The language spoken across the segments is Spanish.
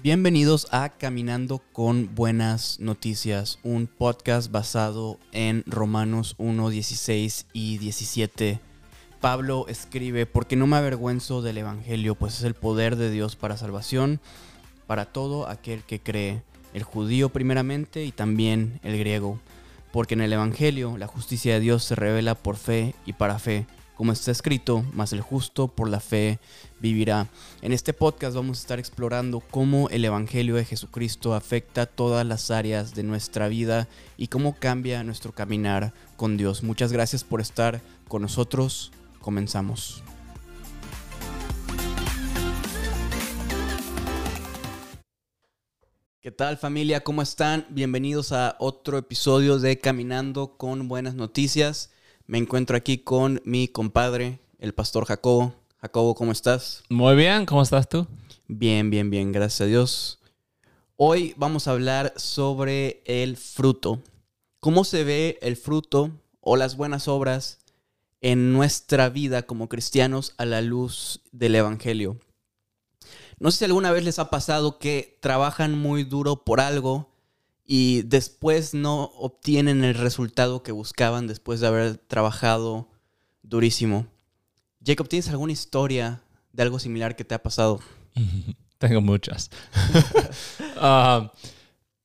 Bienvenidos a Caminando con Buenas Noticias, un podcast basado en Romanos 1, 16 y 17. Pablo escribe, porque no me avergüenzo del Evangelio, pues es el poder de Dios para salvación, para todo aquel que cree, el judío primeramente y también el griego, porque en el Evangelio la justicia de Dios se revela por fe y para fe como está escrito, más el justo por la fe vivirá. En este podcast vamos a estar explorando cómo el Evangelio de Jesucristo afecta todas las áreas de nuestra vida y cómo cambia nuestro caminar con Dios. Muchas gracias por estar con nosotros. Comenzamos. ¿Qué tal familia? ¿Cómo están? Bienvenidos a otro episodio de Caminando con Buenas Noticias. Me encuentro aquí con mi compadre, el pastor Jacobo. Jacobo, ¿cómo estás? Muy bien, ¿cómo estás tú? Bien, bien, bien, gracias a Dios. Hoy vamos a hablar sobre el fruto. ¿Cómo se ve el fruto o las buenas obras en nuestra vida como cristianos a la luz del Evangelio? No sé si alguna vez les ha pasado que trabajan muy duro por algo y después no obtienen el resultado que buscaban después de haber trabajado durísimo. Jacob, ¿tienes alguna historia de algo similar que te ha pasado? Tengo muchas. Ah,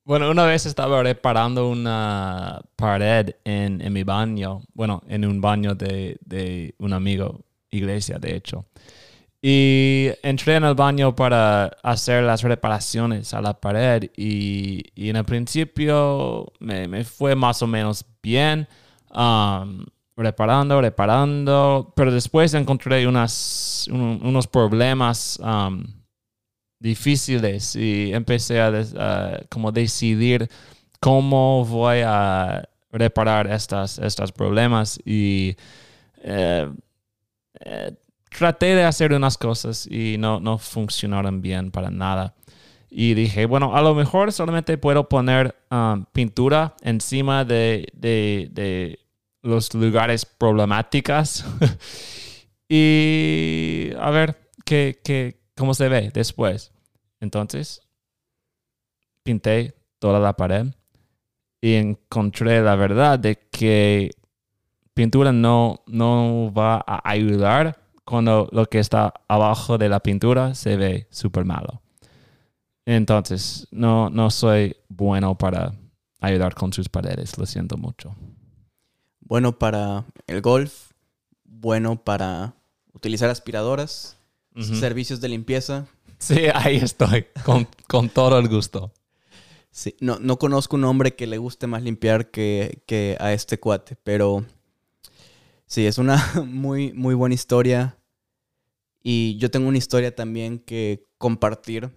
bueno, una vez estaba reparando una pared en, mi baño, bueno, en un baño de un amigo, iglesia, de hecho. Y entré en el baño para hacer las reparaciones a la pared y, en el principio me, fue más o menos bien, um, reparando, reparando, pero después encontré unas, unos problemas um, difíciles y empecé a, como decidir cómo voy a reparar estos estas problemas y eh, eh, traté de hacer unas cosas y no, no funcionaron bien para nada. Y dije, bueno, a lo mejor solamente puedo poner um, pintura encima de, de, los lugares problemáticos. y a ver qué, qué, cómo se ve después. Entonces, pinté toda la pared y encontré la verdad de que pintura no, no va a ayudar cuando lo que está abajo de la pintura se ve súper malo. Entonces, no, no soy bueno para ayudar con sus paredes, lo siento mucho. Bueno para el golf, bueno para utilizar aspiradoras, servicios de limpieza. Sí, ahí estoy, con, con todo el gusto. Sí, no, no conozco un hombre que le guste más limpiar que, que a este cuate, pero Sí, es una muy, muy buena historia. Y yo tengo una historia también que compartir.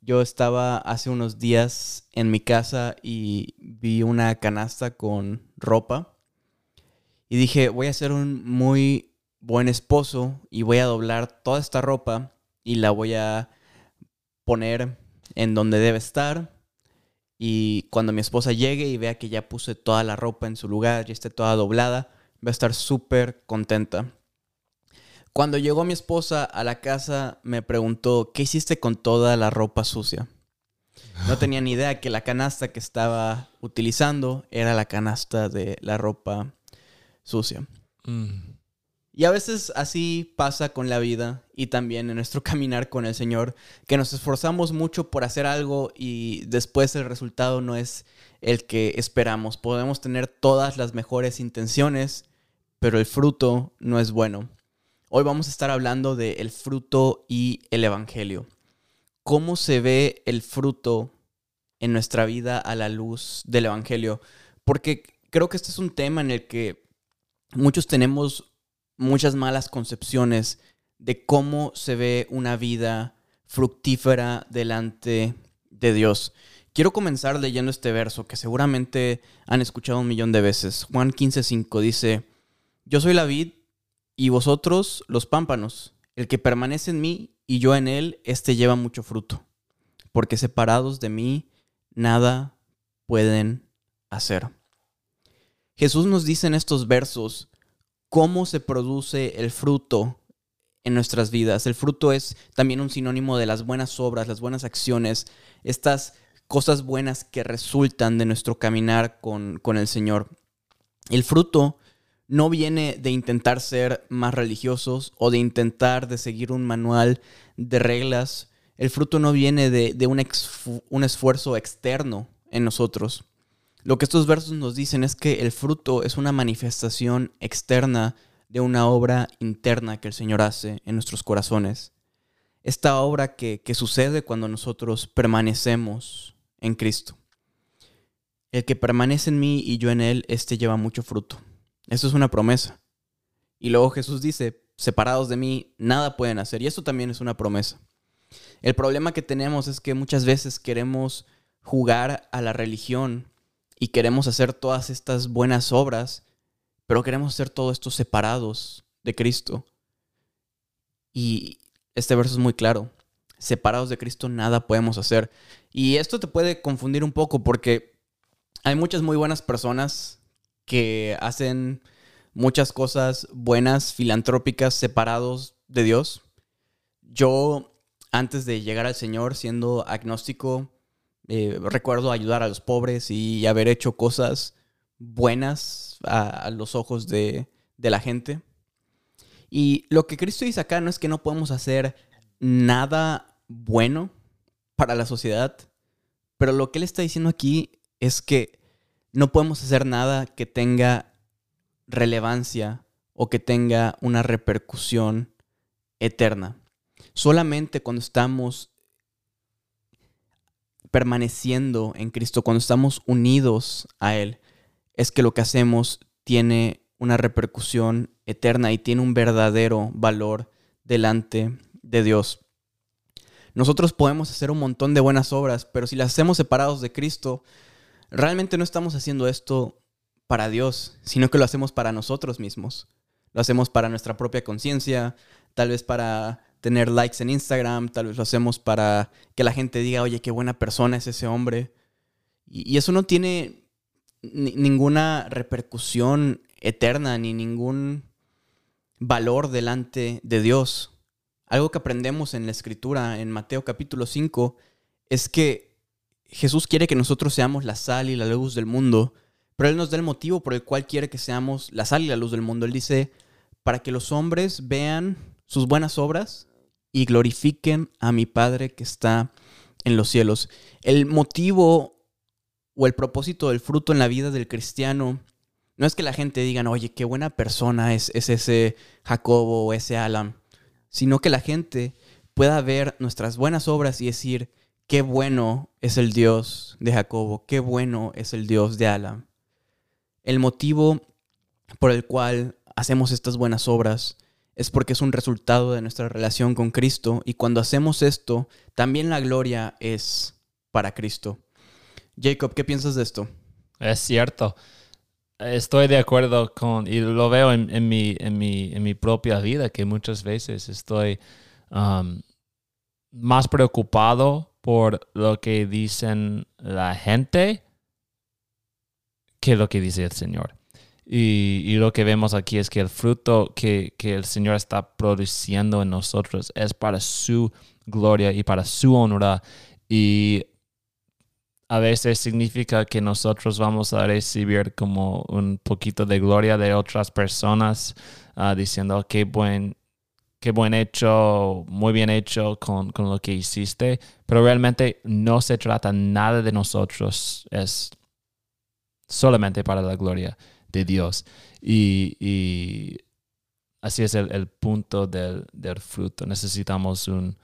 Yo estaba hace unos días en mi casa y vi una canasta con ropa. Y dije, voy a ser un muy buen esposo y voy a doblar toda esta ropa y la voy a poner en donde debe estar. Y cuando mi esposa llegue y vea que ya puse toda la ropa en su lugar, y esté toda doblada, va a estar súper contenta. Cuando llegó mi esposa a la casa, me preguntó, ¿qué hiciste con toda la ropa sucia? No tenía ni idea que la canasta que estaba utilizando era la canasta de la ropa sucia. Mm. Y a veces así pasa con la vida y también en nuestro caminar con el Señor, que nos esforzamos mucho por hacer algo y después el resultado no es el que esperamos. Podemos tener todas las mejores intenciones, pero el fruto no es bueno. Hoy vamos a estar hablando del el fruto y el Evangelio. ¿Cómo se ve el fruto en nuestra vida a la luz del Evangelio? Porque creo que este es un tema en el que muchos tenemos muchas malas concepciones de cómo se ve una vida fructífera delante de Dios. Quiero comenzar leyendo este verso que seguramente han escuchado un millón de veces. Juan 15:5 dice, yo soy la vid y vosotros los pámpanos. El que permanece en mí y yo en él, éste lleva mucho fruto. Porque separados de mí, nada pueden hacer. Jesús nos dice en estos versos cómo se produce el fruto en nuestras vidas. El fruto es también un sinónimo de las buenas obras, las buenas acciones, estas cosas buenas que resultan de nuestro caminar con, con el Señor. El fruto no viene de intentar ser más religiosos o de intentar de seguir un manual de reglas. El fruto no viene de, un, un esfuerzo externo en nosotros. Lo que estos versos nos dicen es que el fruto es una manifestación externa de una obra interna que el Señor hace en nuestros corazones. Esta obra que, que sucede cuando nosotros permanecemos en Cristo. El que permanece en mí y yo en él, este lleva mucho fruto. Eso es una promesa. Y luego Jesús dice, separados de mí, nada pueden hacer. Y eso también es una promesa. El problema que tenemos es que muchas veces queremos jugar a la religión y queremos hacer todas estas buenas obras, pero queremos hacer todo esto separados de Cristo. Y este verso es muy claro. Separados de Cristo nada podemos hacer. Y esto te puede confundir un poco porque hay muchas muy buenas personas que hacen muchas cosas buenas, filantrópicas, separados de Dios. Yo, antes de llegar al Señor, siendo agnóstico, eh, recuerdo ayudar a los pobres y haber hecho cosas buenas a, los ojos de, de la gente. Y lo que Cristo dice acá no es que no podemos hacer nada bueno para la sociedad, pero lo que Él está diciendo aquí es que no podemos hacer nada que tenga relevancia o que tenga una repercusión eterna. Solamente cuando estamos permaneciendo en Cristo, cuando estamos unidos a Él, es que lo que hacemos tiene una repercusión eterna y tiene un verdadero valor delante de Dios. Nosotros podemos hacer un montón de buenas obras, pero si las hacemos separados de Cristo, realmente no estamos haciendo esto para Dios, sino que lo hacemos para nosotros mismos. Lo hacemos para nuestra propia conciencia, tal vez para tener likes en Instagram, tal vez lo hacemos para que la gente diga, oye, qué buena persona es ese hombre. Y, eso no tiene ninguna repercusión eterna ni ningún valor delante de Dios. Algo que aprendemos en la escritura, en Mateo capítulo 5, es que Jesús quiere que nosotros seamos la sal y la luz del mundo, pero Él nos da el motivo por el cual quiere que seamos la sal y la luz del mundo. Él dice, para que los hombres vean sus buenas obras y glorifiquen a mi Padre que está en los cielos. El motivo o el propósito del fruto en la vida del cristiano no es que la gente diga, oye, qué buena persona es, es ese Jacobo o ese Alan, sino que la gente pueda ver nuestras buenas obras y decir, qué bueno es el Dios de Jacobo, qué bueno es el Dios de Alam. El motivo por el cual hacemos estas buenas obras es porque es un resultado de nuestra relación con Cristo y cuando hacemos esto, también la gloria es para Cristo. Jacob, ¿qué piensas de esto? Es cierto. Estoy de acuerdo con, y lo veo en, mi, en, mi, propia vida, que muchas veces estoy um, más preocupado por lo que dicen la gente que lo que dice el Señor. Y, lo que vemos aquí es que el fruto que, el Señor está produciendo en nosotros es para su gloria y para su honra. Y a veces significa que nosotros vamos a recibir como un poquito de gloria de otras personas, ah, diciendo qué buen qué buen hecho, muy bien hecho con, lo que hiciste, pero realmente no se trata nada de nosotros, es solamente para la gloria de Dios. Y, así es el, punto del, fruto. Necesitamos un,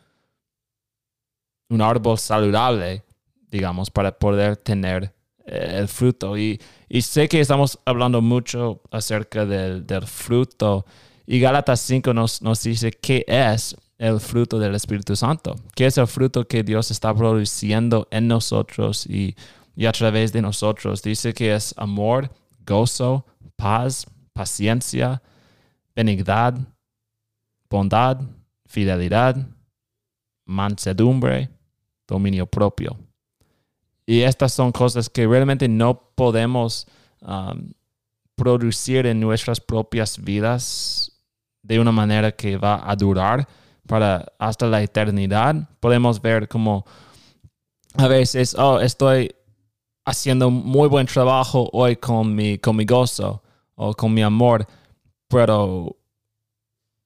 un árbol saludable, digamos, para poder tener eh, el fruto. Y, sé que estamos hablando mucho acerca del, del fruto y Gálatas 5 nos, nos dice qué es el fruto del Espíritu Santo, qué es el fruto que Dios está produciendo en nosotros y, a través de nosotros. Dice que es amor, gozo, paz, paciencia, benignidad, bondad, fidelidad, mansedumbre, dominio propio. Y estas son cosas que realmente no podemos um, producir en nuestras propias vidas de una manera que va a durar para hasta la eternidad, podemos ver como a veces, oh, estoy haciendo muy buen trabajo hoy con mi, con mi gozo o con mi amor, pero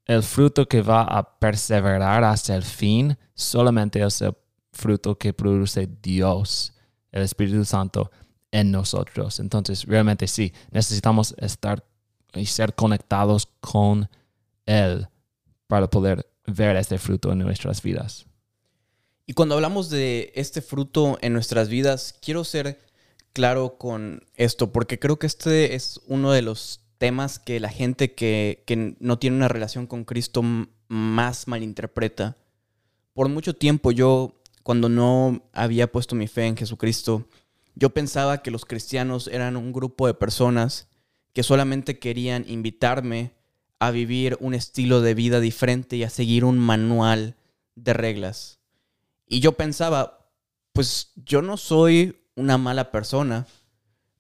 el fruto que va a perseverar hasta el fin solamente es el fruto que produce Dios, el Espíritu Santo en nosotros. Entonces, realmente sí, necesitamos estar y ser conectados con Él para poder ver este fruto en nuestras vidas. Y cuando hablamos de este fruto en nuestras vidas, quiero ser claro con esto, porque creo que este es uno de los temas que la gente que, no tiene una relación con Cristo más malinterpreta. Por mucho tiempo yo, cuando no había puesto mi fe en Jesucristo, yo pensaba que los cristianos eran un grupo de personas que solamente querían invitarme a vivir un estilo de vida diferente y a seguir un manual de reglas. Y yo pensaba, pues yo no soy una mala persona.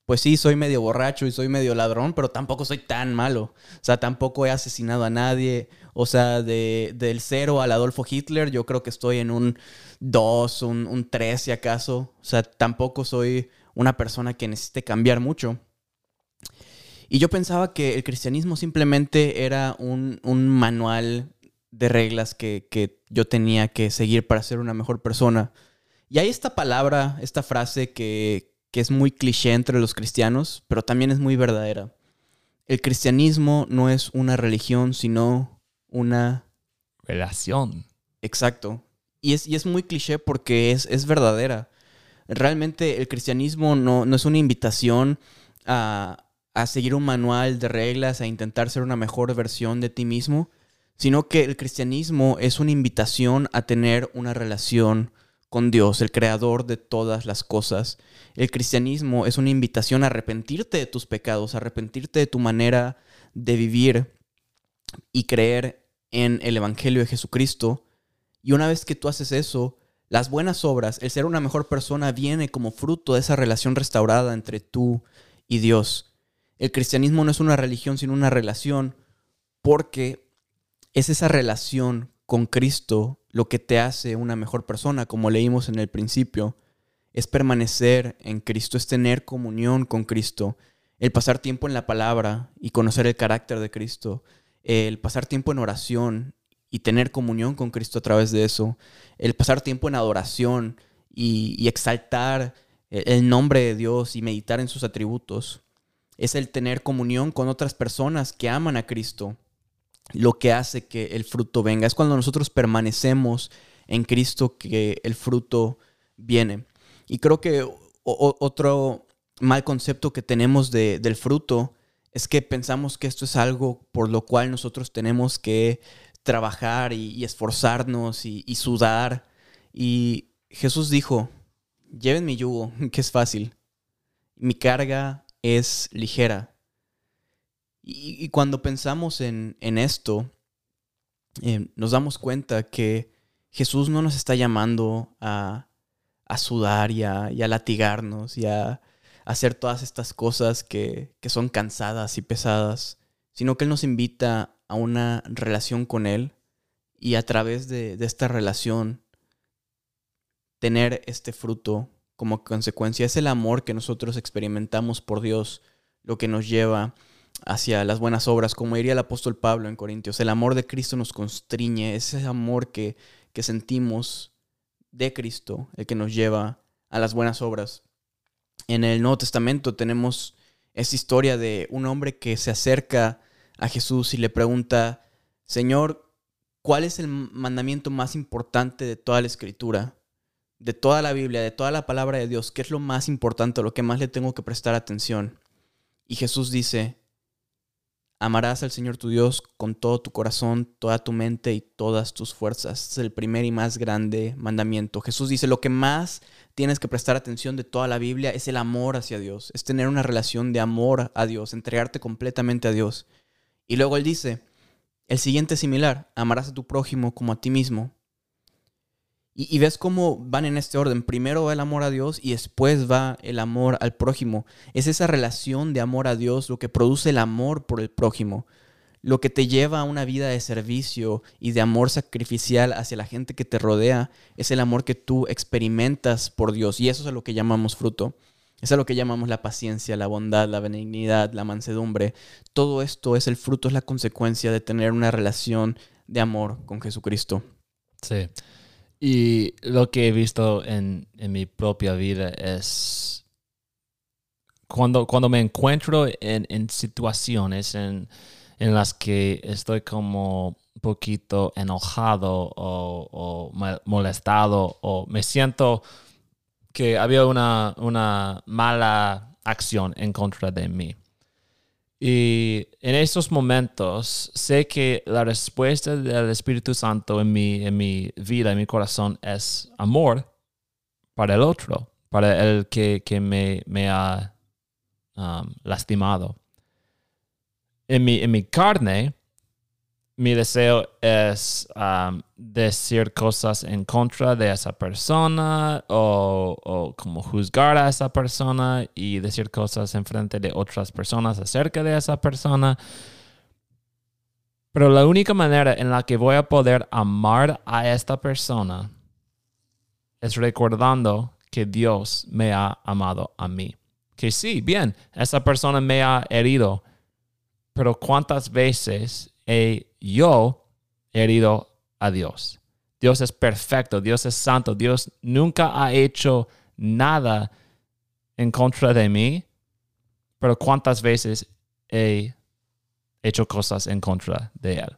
Pues sí, soy medio borracho y soy medio ladrón, pero tampoco soy tan malo. O sea, tampoco he asesinado a nadie. O sea, de, del cero al Adolfo Hitler, yo creo que estoy en un 2, un, un 3 si acaso. O sea, tampoco soy una persona que necesite cambiar mucho. Y yo pensaba que el cristianismo simplemente era un, un manual de reglas que, que, yo tenía que seguir para ser una mejor persona. Y hay esta palabra, esta frase que, que es muy cliché entre los cristianos, pero también es muy verdadera. El cristianismo no es una religión, sino una... Relación. Exacto. Y es, y es muy cliché porque es, es verdadera. Realmente el cristianismo no, no es una invitación a, a seguir un manual de reglas, a intentar ser una mejor versión de ti mismo, sino que el cristianismo es una invitación a tener una relación con Dios, el creador de todas las cosas. El cristianismo es una invitación a arrepentirte de tus pecados, a arrepentirte de tu manera de vivir y creer en el Evangelio de Jesucristo. Y una vez que tú haces eso, las buenas obras, el ser una mejor persona, viene como fruto de esa relación restaurada entre tú y Dios. El cristianismo no es una religión, sino una relación, porque es esa relación con Cristo lo que te hace una mejor persona, como leímos en el principio, es permanecer en Cristo, es tener comunión con Cristo, el pasar tiempo en la palabra y conocer el carácter de Cristo, el pasar tiempo en oración y tener comunión con Cristo a través de eso, el pasar tiempo en adoración y, exaltar el nombre de Dios y meditar en sus atributos, es el tener comunión con otras personas que aman a Cristo lo que hace que el fruto venga. Es cuando nosotros permanecemos en Cristo que el fruto viene. Y creo que otro mal concepto que tenemos del fruto es que pensamos que esto es algo por lo cual nosotros tenemos que trabajar y, esforzarnos y, y, sudar. Y Jesús dijo, lleven mi yugo, que es fácil. Mi carga es ligera. Y, cuando pensamos en, esto, eh, nos damos cuenta que Jesús no nos está llamando a, sudar y a, latigarnos y a, hacer todas estas cosas que, son cansadas y pesadas, sino que Él nos invita a una relación con Él y a través de, de esta relación tener este fruto como consecuencia. Es el amor que nosotros experimentamos por Dios lo que nos lleva hacia las buenas obras, como diría el apóstol Pablo en Corintios. El amor de Cristo nos constriñe, ese amor que, que sentimos de Cristo, el que nos lleva a las buenas obras. En el Nuevo Testamento tenemos esa historia de un hombre que se acerca a Jesús y le pregunta, Señor, ¿cuál es el mandamiento más importante de toda la escritura? De toda la Biblia, de toda la palabra de Dios, ¿qué es lo más importante, lo que más le tengo que prestar atención? Y Jesús dice, Amarás al Señor tu Dios con todo tu corazón, toda tu mente y todas tus fuerzas. es el primer y más grande mandamiento. Jesús dice, lo que más tienes que prestar atención de toda la Biblia es el amor hacia Dios, es tener una relación de amor a Dios, entregarte completamente a Dios. Y luego él dice, el siguiente es similar, amarás a tu prójimo como a ti mismo. Y, ves cómo van en este orden. Primero va el amor a Dios y después va el amor al prójimo. Es esa relación de amor a Dios lo que produce el amor por el prójimo. lo que te lleva a una vida de servicio y de amor sacrificial hacia la gente que te rodea es el amor que tú experimentas por Dios. Y eso es a lo que llamamos fruto. Es a lo que llamamos la paciencia, la bondad, la benignidad, la mansedumbre. Todo esto es el fruto, es la consecuencia de tener una relación de amor con Jesucristo. Sí. Y lo que he visto en, en mi propia vida es cuando, cuando me encuentro en, en situaciones en, en, las que estoy como un poquito enojado o, o, molestado o me siento que había una, una mala acción en contra de mí. Y en esos momentos sé que la respuesta del Espíritu Santo en mi, en mi vida, en mi corazón, es amor para el otro, para el que, que me, ha Um, lastimado. En mi, en mi carne, mi deseo es um, decir cosas en contra de esa persona o, o, como juzgar a esa persona y decir cosas en frente de otras personas acerca de esa persona. Pero la única manera en la que voy a poder amar a esta persona es recordando que Dios me ha amado a mí que sí, bien, esa persona me ha herido, pero ¿cuántas veces he yo herido a Dios? Dios es perfecto, Dios es santo, Dios nunca ha hecho nada en contra de mí, pero ¿cuántas veces he hecho cosas en contra de Él?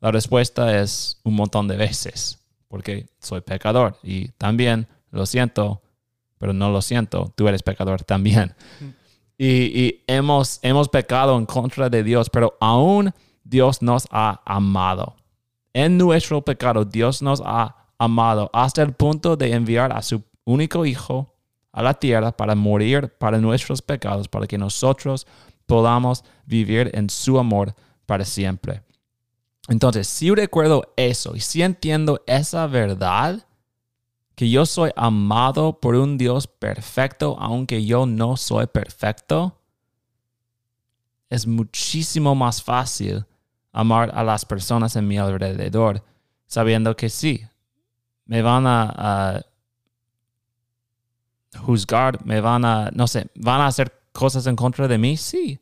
La respuesta es un montón de veces, porque soy pecador y también lo siento, pero no lo siento, tú eres pecador también. Y, hemos, hemos pecado en contra de Dios, pero aún Dios nos ha amado. En nuestro pecado, Dios nos ha amado hasta el punto de enviar a su único Hijo a la tierra para morir para nuestros pecados, para que nosotros podamos vivir en su amor para siempre. Entonces, si recuerdo eso y si entiendo esa verdad, que yo soy amado por un Dios perfecto, aunque yo no soy perfecto, es muchísimo más fácil amar a las personas en mi alrededor, sabiendo que sí, me van a, juzgar, me van a, no sé, van a hacer cosas en contra de mí, sí,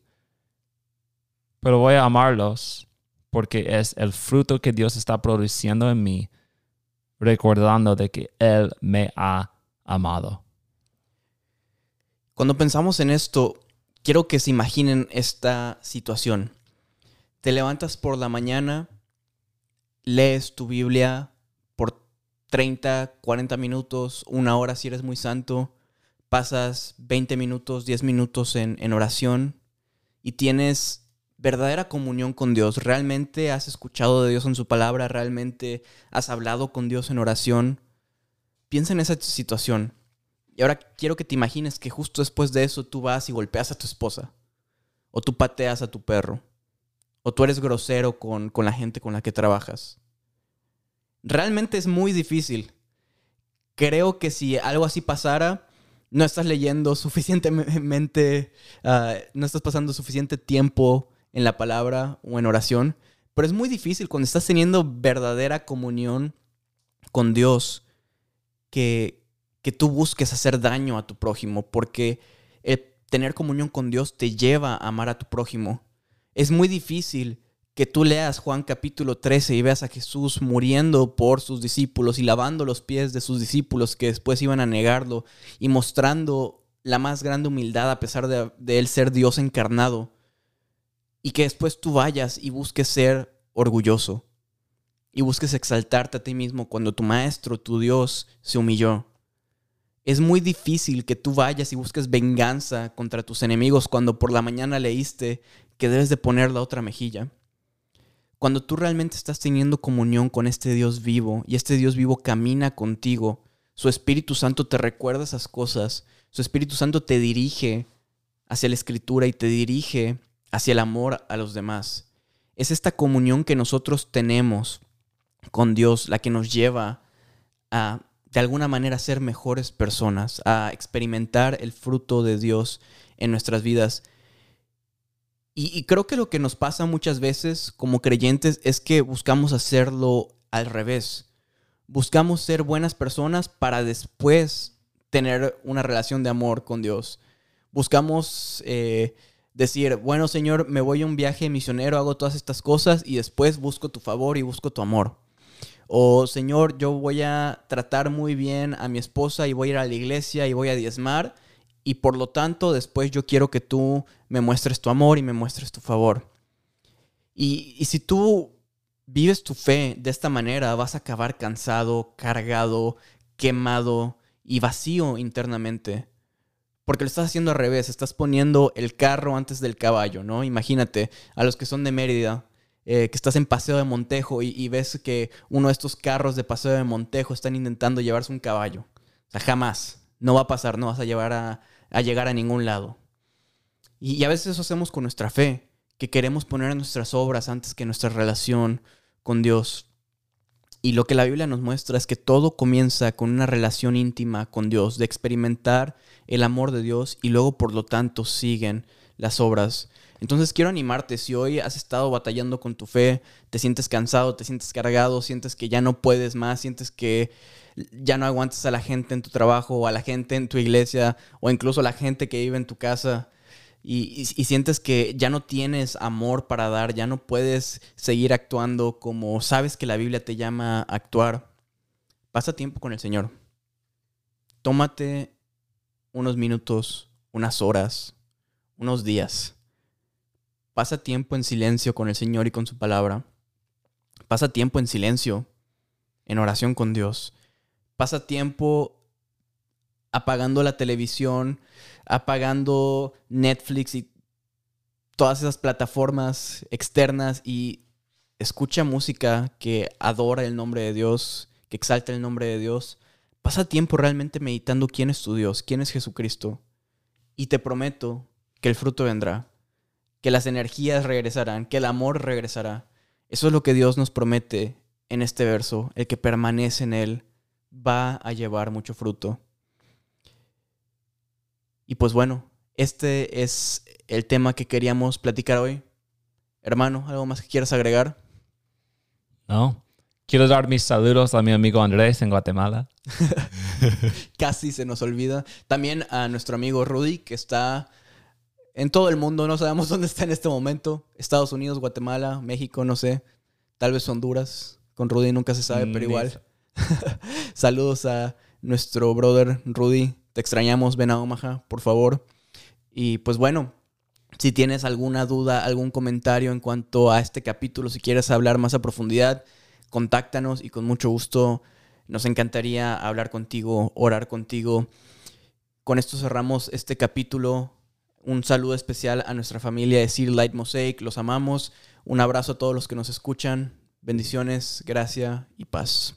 pero voy a amarlos porque es el fruto que Dios está produciendo en mí recordando de que Él me ha amado. Cuando pensamos en esto, quiero que se imaginen esta situación. Te levantas por la mañana, lees tu Biblia por 30, 40 minutos, una hora si eres muy santo, pasas 20 minutos, 10 minutos en, en oración y tienes verdadera comunión con Dios. ¿Realmente has escuchado de Dios en su palabra? ¿Realmente has hablado con Dios en oración? Piensa en esa situación. Y ahora quiero que te imagines que justo después de eso tú vas y golpeas a tu esposa. O tú pateas a tu perro. O tú eres grosero con, con la gente con la que trabajas. Realmente es muy difícil. Creo que si algo así pasara, no estás leyendo suficientemente, ah, no estás pasando suficiente tiempo en la palabra o en oración, pero es muy difícil cuando estás teniendo verdadera comunión con Dios que, que tú busques hacer daño a tu prójimo, porque tener comunión con Dios te lleva a amar a tu prójimo. Es muy difícil que tú leas Juan capítulo 13 y veas a Jesús muriendo por sus discípulos y lavando los pies de sus discípulos que después iban a negarlo y mostrando la más grande humildad a pesar de, él ser Dios encarnado y que después tú vayas y busques ser orgulloso y busques exaltarte a ti mismo cuando tu maestro, tu Dios, se humilló. Es muy difícil que tú vayas y busques venganza contra tus enemigos cuando por la mañana leíste que debes de poner la otra mejilla. Cuando tú realmente estás teniendo comunión con este Dios vivo y este Dios vivo camina contigo, su Espíritu Santo te recuerda esas cosas, su Espíritu Santo te dirige hacia la Escritura y te dirige hacia el amor a los demás. Es esta comunión que nosotros tenemos con Dios la que nos lleva a, de alguna manera, ser mejores personas, a experimentar el fruto de Dios en nuestras vidas. Y, creo que lo que nos pasa muchas veces como creyentes es que buscamos hacerlo al revés. Buscamos ser buenas personas para después tener una relación de amor con Dios. Buscamos eh, decir, bueno Señor, me voy a un viaje misionero, hago todas estas cosas y después busco tu favor y busco tu amor. O Señor, yo voy a tratar muy bien a mi esposa y voy a ir a la iglesia y voy a diezmar y por lo tanto después yo quiero que tú me muestres tu amor y me muestres tu favor. Y, si tú vives tu fe de esta manera, vas a acabar cansado, cargado, quemado y vacío internamente. Porque lo estás haciendo al revés, estás poniendo el carro antes del caballo, ¿no? Imagínate, a los que son de Mérida, eh, que estás en Paseo de Montejo y, y, ves que uno de estos carros de Paseo de Montejo están intentando llevarse un caballo. O sea, jamás. No va a pasar, no vas a llevar a, a llegar a ningún lado. Y, a veces eso hacemos con nuestra fe, que queremos poner nuestras obras antes que nuestra relación con Dios. Y lo que la Biblia nos muestra es que todo comienza con una relación íntima con Dios, de experimentar el amor de Dios y luego por lo tanto siguen las obras. Entonces quiero animarte, si hoy has estado batallando con tu fe, te sientes cansado, te sientes cargado, sientes que ya no puedes más, sientes que ya no aguantas a la gente en tu trabajo o a la gente en tu iglesia o incluso a la gente que vive en tu casa y, sientes que ya no tienes amor para dar, ya no puedes seguir actuando como sabes que la Biblia te llama a actuar, pasa tiempo con el Señor. Tómate unos minutos, unas horas, unos días. Pasa tiempo en silencio con el Señor y con su palabra. Pasa tiempo en silencio, en oración con Dios pasa tiempo apagando la televisión, apagando Netflix y todas esas plataformas externas y escucha música que adora el nombre de Dios, que exalta el nombre de Dios. Pasa tiempo realmente meditando quién es tu Dios, quién es Jesucristo. Y te prometo que el fruto vendrá, que las energías regresarán, que el amor regresará. Eso es lo que Dios nos promete en este verso, el que permanece en Él va a llevar mucho fruto. Y pues bueno, este es el tema que queríamos platicar hoy. Hermano, ¿algo más que quieras agregar? No. Quiero dar mis saludos a mi amigo Andrés en Guatemala. Casi se nos olvida. También a nuestro amigo Rudy, que está en todo el mundo. No sabemos dónde está en este momento. Estados Unidos, Guatemala, México, no sé. Tal vez Honduras. Con Rudy nunca se sabe, pero igual. Saludos a nuestro brother Rudy. Te extrañamos, ven a Omaha, por favor. Y pues bueno, si tienes alguna duda, algún comentario en cuanto a este capítulo, si quieres hablar más a profundidad, contáctanos y con mucho gusto nos encantaría hablar contigo, orar contigo. Con esto cerramos este capítulo. Un saludo especial a nuestra familia de City Light Mosaic, los amamos. Un abrazo a todos los que nos escuchan. Bendiciones, gracia y paz.